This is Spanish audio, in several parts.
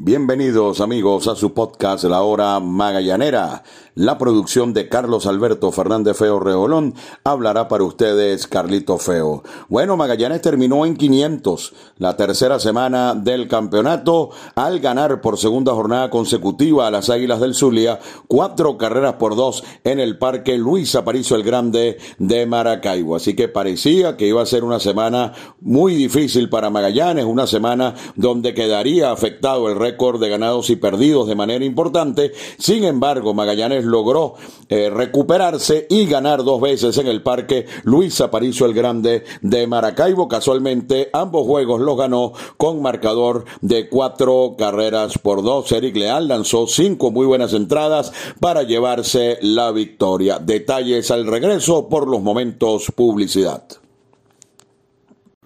Bienvenidos amigos a su podcast La Hora Magallanera. La producción de Carlos Alberto Fernández Feo Reolón hablará para ustedes Carlito Feo. Bueno, Magallanes terminó en 500 la tercera semana del campeonato al ganar por segunda jornada consecutiva a las Águilas del Zulia cuatro carreras por dos en el Parque Luis Aparicio el Grande de Maracaibo. Así que parecía que iba a ser una semana muy difícil para Magallanes, una semana donde quedaría afectado el récord de ganados y perdidos de manera importante. Sin embargo, Magallanes logró eh, recuperarse y ganar dos veces en el Parque Luis Aparicio el Grande de Maracaibo. Casualmente, ambos juegos los ganó con marcador de cuatro carreras por dos. Eric Leal lanzó cinco muy buenas entradas para llevarse la victoria. Detalles al regreso por los momentos publicidad.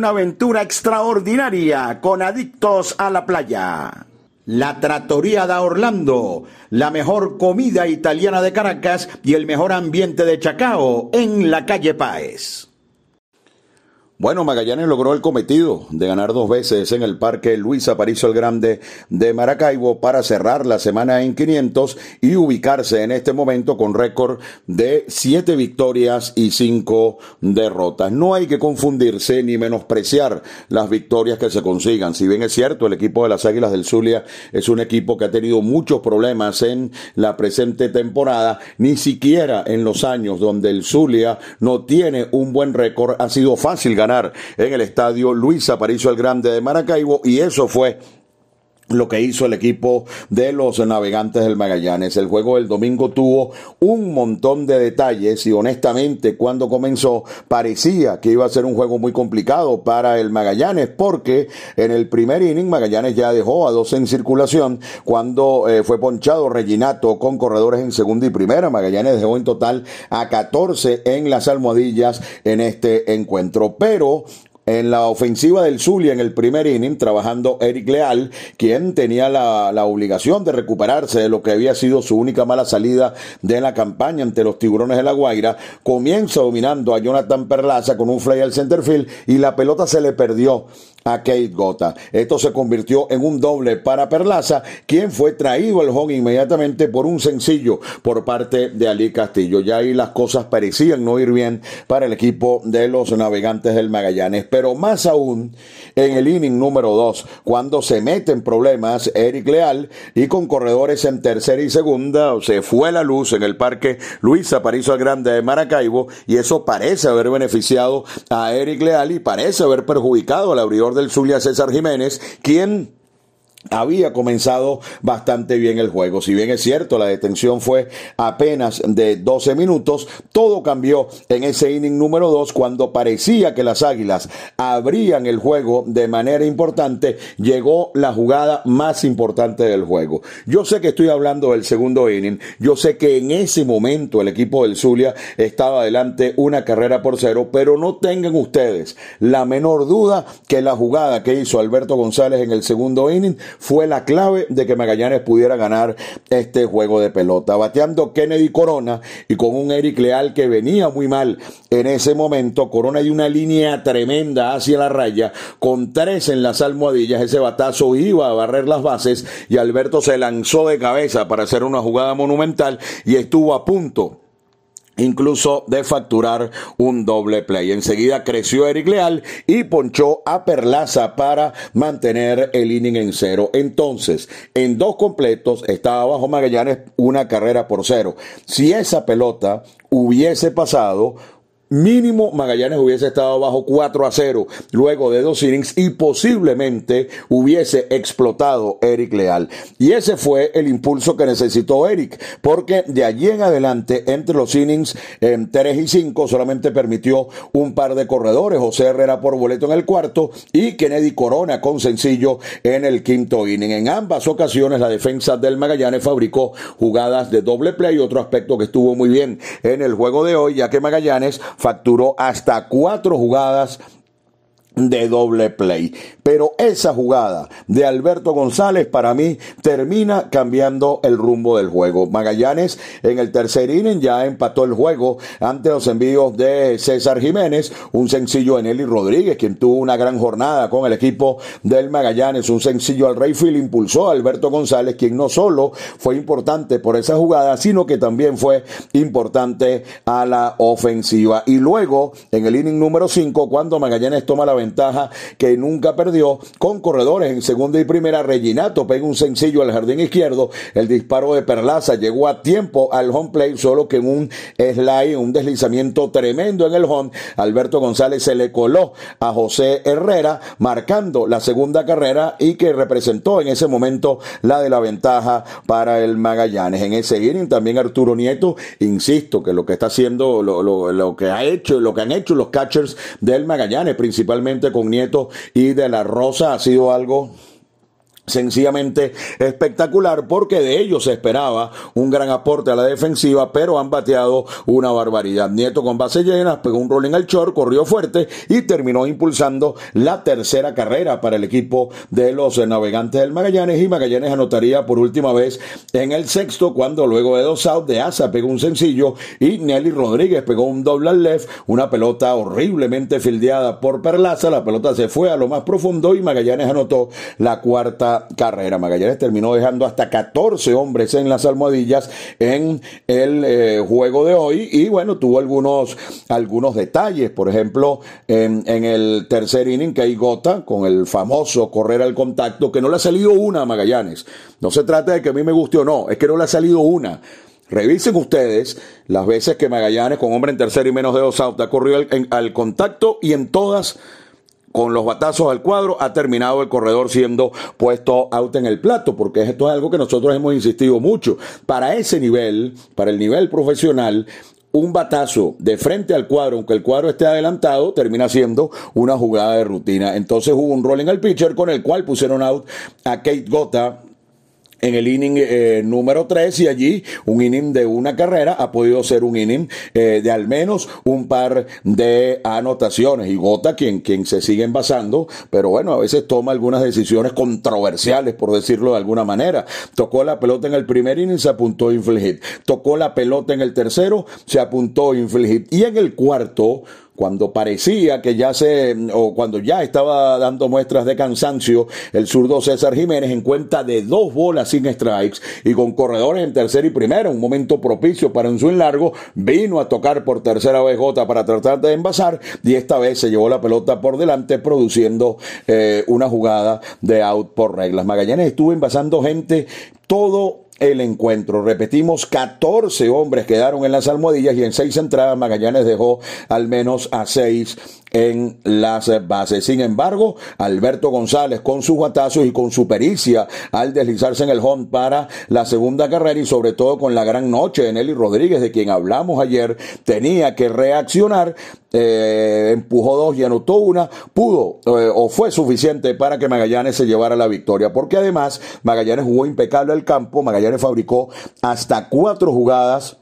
una aventura extraordinaria con adictos a la playa. La Trattoria da Orlando, la mejor comida italiana de Caracas y el mejor ambiente de Chacao en la calle Páez. Bueno, Magallanes logró el cometido de ganar dos veces en el Parque Luis Aparicio el Grande de Maracaibo para cerrar la semana en 500 y ubicarse en este momento con récord de siete victorias y cinco derrotas. No hay que confundirse ni menospreciar las victorias que se consigan. Si bien es cierto, el equipo de las Águilas del Zulia es un equipo que ha tenido muchos problemas en la presente temporada, ni siquiera en los años donde el Zulia no tiene un buen récord ha sido fácil ganar en el estadio Luis Aparicio el Grande de Maracaibo y eso fue lo que hizo el equipo de los navegantes del Magallanes. El juego del domingo tuvo un montón de detalles y honestamente cuando comenzó parecía que iba a ser un juego muy complicado para el Magallanes porque en el primer inning Magallanes ya dejó a dos en circulación cuando eh, fue ponchado Reginato con corredores en segunda y primera. Magallanes dejó en total a 14 en las almohadillas en este encuentro. Pero en la ofensiva del Zulia en el primer inning, trabajando Eric Leal, quien tenía la, la, obligación de recuperarse de lo que había sido su única mala salida de la campaña ante los tiburones de la Guaira, comienza dominando a Jonathan Perlaza con un fly al centerfield y la pelota se le perdió a Kate Gota. Esto se convirtió en un doble para Perlaza, quien fue traído al home inmediatamente por un sencillo por parte de Ali Castillo. Ya ahí las cosas parecían no ir bien para el equipo de los navegantes del Magallanes, pero más aún en el inning número 2, cuando se meten problemas Eric Leal y con corredores en tercera y segunda, se fue la luz en el parque Luis Aparicio Grande de Maracaibo y eso parece haber beneficiado a Eric Leal y parece haber perjudicado al abridor del Zulia, César Jiménez, quien había comenzado bastante bien el juego. Si bien es cierto, la detención fue apenas de 12 minutos, todo cambió en ese inning número 2 cuando parecía que las Águilas abrían el juego de manera importante, llegó la jugada más importante del juego. Yo sé que estoy hablando del segundo inning, yo sé que en ese momento el equipo del Zulia estaba adelante una carrera por cero, pero no tengan ustedes la menor duda que la jugada que hizo Alberto González en el segundo inning fue la clave de que Magallanes pudiera ganar este juego de pelota. Bateando Kennedy Corona y con un Eric Leal que venía muy mal en ese momento. Corona dio una línea tremenda hacia la raya con tres en las almohadillas. Ese batazo iba a barrer las bases y Alberto se lanzó de cabeza para hacer una jugada monumental y estuvo a punto incluso de facturar un doble play. Enseguida creció Eric Leal y ponchó a Perlaza para mantener el inning en cero. Entonces, en dos completos estaba bajo Magallanes una carrera por cero. Si esa pelota hubiese pasado, mínimo Magallanes hubiese estado bajo 4 a 0 luego de dos innings y posiblemente hubiese explotado Eric Leal. Y ese fue el impulso que necesitó Eric, porque de allí en adelante, entre los innings en 3 y 5, solamente permitió un par de corredores, José Herrera por boleto en el cuarto y Kennedy Corona con sencillo en el quinto inning. En ambas ocasiones la defensa del Magallanes fabricó jugadas de doble play, otro aspecto que estuvo muy bien en el juego de hoy, ya que Magallanes facturó hasta cuatro jugadas de doble play. Pero esa jugada de Alberto González para mí termina cambiando el rumbo del juego. Magallanes en el tercer inning ya empató el juego ante los envíos de César Jiménez, un sencillo en Eli Rodríguez, quien tuvo una gran jornada con el equipo del Magallanes, un sencillo al Rayfield impulsó a Alberto González, quien no solo fue importante por esa jugada, sino que también fue importante a la ofensiva. Y luego, en el inning número 5, cuando Magallanes toma la ventaja que nunca perdió con corredores en segunda y primera. Reginato pega un sencillo al jardín izquierdo. El disparo de Perlaza llegó a tiempo al home play, solo que en un slide, un deslizamiento tremendo en el home, Alberto González se le coló a José Herrera, marcando la segunda carrera y que representó en ese momento la de la ventaja para el Magallanes. En ese inning también Arturo Nieto, insisto que lo que está haciendo, lo, lo que ha hecho, lo que han hecho los catchers del Magallanes, principalmente con Nieto y de la Rosa ha sido algo sencillamente espectacular porque de ellos se esperaba un gran aporte a la defensiva, pero han bateado una barbaridad. Nieto con base llena, pegó un rolling al short, corrió fuerte y terminó impulsando la tercera carrera para el equipo de los navegantes del Magallanes y Magallanes anotaría por última vez en el sexto cuando luego de dos outs de Asa pegó un sencillo y Nelly Rodríguez pegó un doble al left, una pelota horriblemente fildeada por Perlaza, la pelota se fue a lo más profundo y Magallanes anotó la cuarta carrera. Magallanes terminó dejando hasta 14 hombres en las almohadillas en el eh, juego de hoy y bueno, tuvo algunos, algunos detalles. Por ejemplo, en, el tercer inning que hay gota con el famoso correr al contacto que no le ha salido una a Magallanes. No se trata de que a mí me guste o no, es que no le ha salido una. Revisen ustedes las veces que Magallanes, con hombre en tercer y menos de dos outs, ha corrido al contacto y en todas con los batazos al cuadro, ha terminado el corredor siendo puesto out en el plato, porque esto es algo que nosotros hemos insistido mucho. Para ese nivel, para el nivel profesional, un batazo de frente al cuadro, aunque el cuadro esté adelantado, termina siendo una jugada de rutina. Entonces hubo un rolling al pitcher con el cual pusieron out a Kate Gota en el inning eh, número 3 y allí un inning de una carrera ha podido ser un inning eh, de al menos un par de anotaciones. Y Gota quien, quien se sigue envasando pero bueno a veces toma algunas decisiones controversiales por decirlo de alguna manera. Tocó la pelota en el primer inning se apuntó infield hit tocó la pelota en el tercero se apuntó infield hit y en el cuarto cuando parecía que ya se, o cuando ya estaba dando muestras de cansancio, el zurdo César Jiménez en cuenta de dos bolas sin strikes y con corredores en tercera y primera, un momento propicio para un swing largo, vino a tocar por tercera vez Gota para tratar de envasar y esta vez se llevó la pelota por delante produciendo eh, una jugada de out por reglas. Magallanes estuvo envasando gente todo el encuentro. Repetimos, 14 hombres quedaron en las almohadillas y en seis entradas Magallanes dejó al menos a seis en las bases. Sin embargo, Alberto González con sus batazos y con su pericia al deslizarse en el home para la segunda carrera y sobre todo con la gran noche de Nelly Rodríguez de quien hablamos ayer, tenía que reaccionar, eh, empujó dos y anotó una, pudo eh, o fue suficiente para que Magallanes se llevara la victoria, porque además Magallanes jugó impecable el campo, Magallanes fabricó hasta cuatro jugadas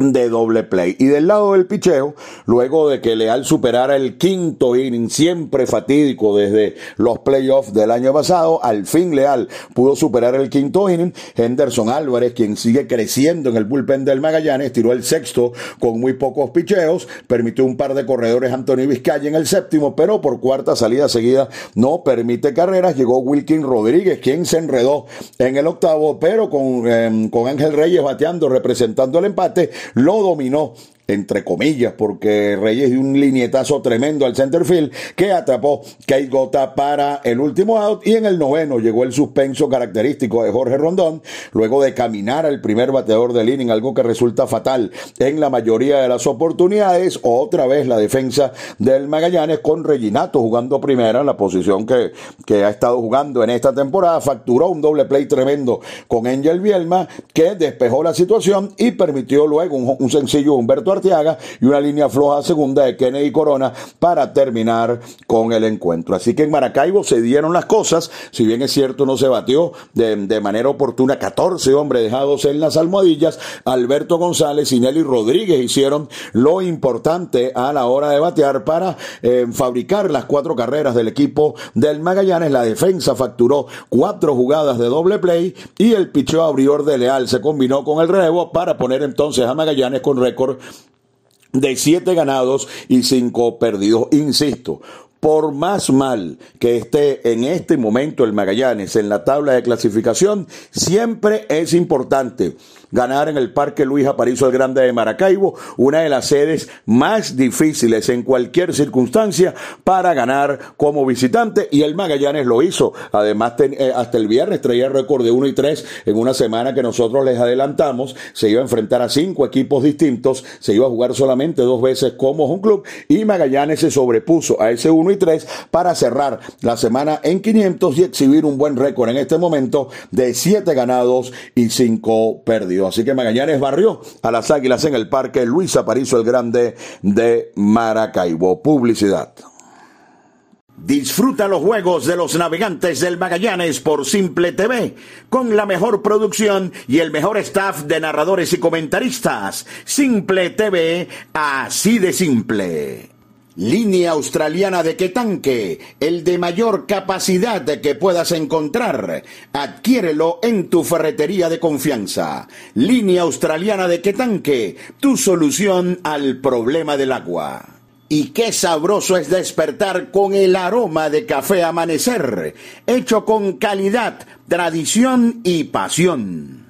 de doble play. Y del lado del picheo, luego de que Leal superara el quinto inning, siempre fatídico desde los playoffs del año pasado, al fin Leal pudo superar el quinto inning. Henderson Álvarez, quien sigue creciendo en el bullpen del Magallanes, tiró el sexto con muy pocos picheos, permitió un par de corredores Anthony Vizcaya en el séptimo, pero por cuarta salida seguida no permite carreras. Llegó Wilkin Rodríguez, quien se enredó en el octavo, pero con, em, con Ángel Reyes bateando, representando el empate, lo dominó entre comillas, porque Reyes dio un linietazo tremendo al center field que atrapó Kate Gota para el último out y en el noveno llegó el suspenso característico de Jorge Rondón luego de caminar al primer bateador del inning, algo que resulta fatal en la mayoría de las oportunidades. Otra vez la defensa del Magallanes con Reginato jugando primera, en la posición que, que ha estado jugando en esta temporada, facturó un doble play tremendo con Angel Bielma que despejó la situación y permitió luego un, un sencillo Humberto y una línea floja segunda de Kennedy Corona para terminar con el encuentro. Así que en Maracaibo se dieron las cosas, si bien es cierto no se batió de, manera oportuna, 14 hombres dejados en las almohadillas, Alberto González y Nelly Rodríguez hicieron lo importante a la hora de batear para eh, fabricar las cuatro carreras del equipo del Magallanes. La defensa facturó cuatro jugadas de doble play y el picheo abrior de Leal se combinó con el relevo para poner entonces a Magallanes con récord de siete ganados y cinco perdidos. Insisto, por más mal que esté en este momento el Magallanes en la tabla de clasificación, siempre es importante ganar en el Parque Luis Aparicio el Grande de Maracaibo, una de las sedes más difíciles en cualquier circunstancia para ganar como visitante y el Magallanes lo hizo. Además, eh, hasta el viernes traía récord de 1 y 3 en una semana que nosotros les adelantamos. Se iba a enfrentar a cinco equipos distintos, se iba a jugar solamente dos veces como un club y Magallanes se sobrepuso a ese 1 y 3 para cerrar la semana en 500 y exhibir un buen récord en este momento de 7 ganados y 5 perdidos. Así que Magallanes barrió a las Águilas en el Parque Luis Aparicio el Grande de Maracaibo. Publicidad. Disfruta los juegos de los navegantes del Magallanes por Simple TV, con la mejor producción y el mejor staff de narradores y comentaristas. Simple TV, así de simple. Línea australiana de Quetanque, el de mayor capacidad que puedas encontrar. Adquiérelo en tu ferretería de confianza. Línea australiana de Quetanque, tu solución al problema del agua. Y qué sabroso es despertar con el aroma de café amanecer, hecho con calidad, tradición y pasión.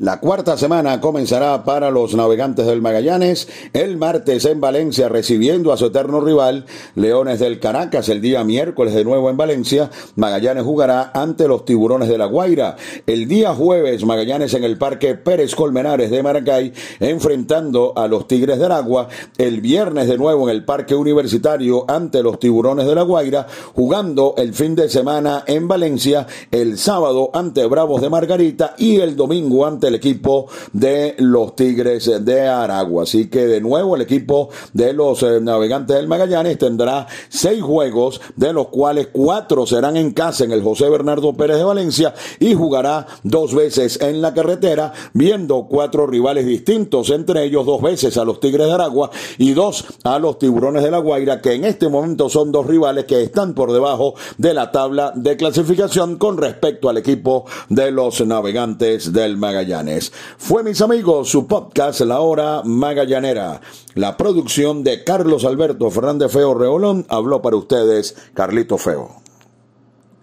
La cuarta semana comenzará para los navegantes del Magallanes el martes en Valencia recibiendo a su eterno rival Leones del Caracas el día miércoles de nuevo en Valencia. Magallanes jugará ante los Tiburones de la Guaira. El día jueves Magallanes en el Parque Pérez Colmenares de Maracay enfrentando a los Tigres del Agua. El viernes de nuevo en el Parque Universitario ante los Tiburones de la Guaira jugando el fin de semana en Valencia. El sábado ante Bravos de Margarita y el domingo ante el equipo de los Tigres de Aragua. Así que de nuevo el equipo de los eh, navegantes del Magallanes tendrá seis juegos, de los cuales cuatro serán en casa en el José Bernardo Pérez de Valencia y jugará dos veces en la carretera, viendo cuatro rivales distintos, entre ellos dos veces a los Tigres de Aragua y dos a los Tiburones de la Guaira, que en este momento son dos rivales que están por debajo de la tabla de clasificación con respecto al equipo de los navegantes del Fue, mis amigos, su podcast La Hora Magallanera. La producción de Carlos Alberto Fernández Feo Reolón habló para ustedes Carlito Feo.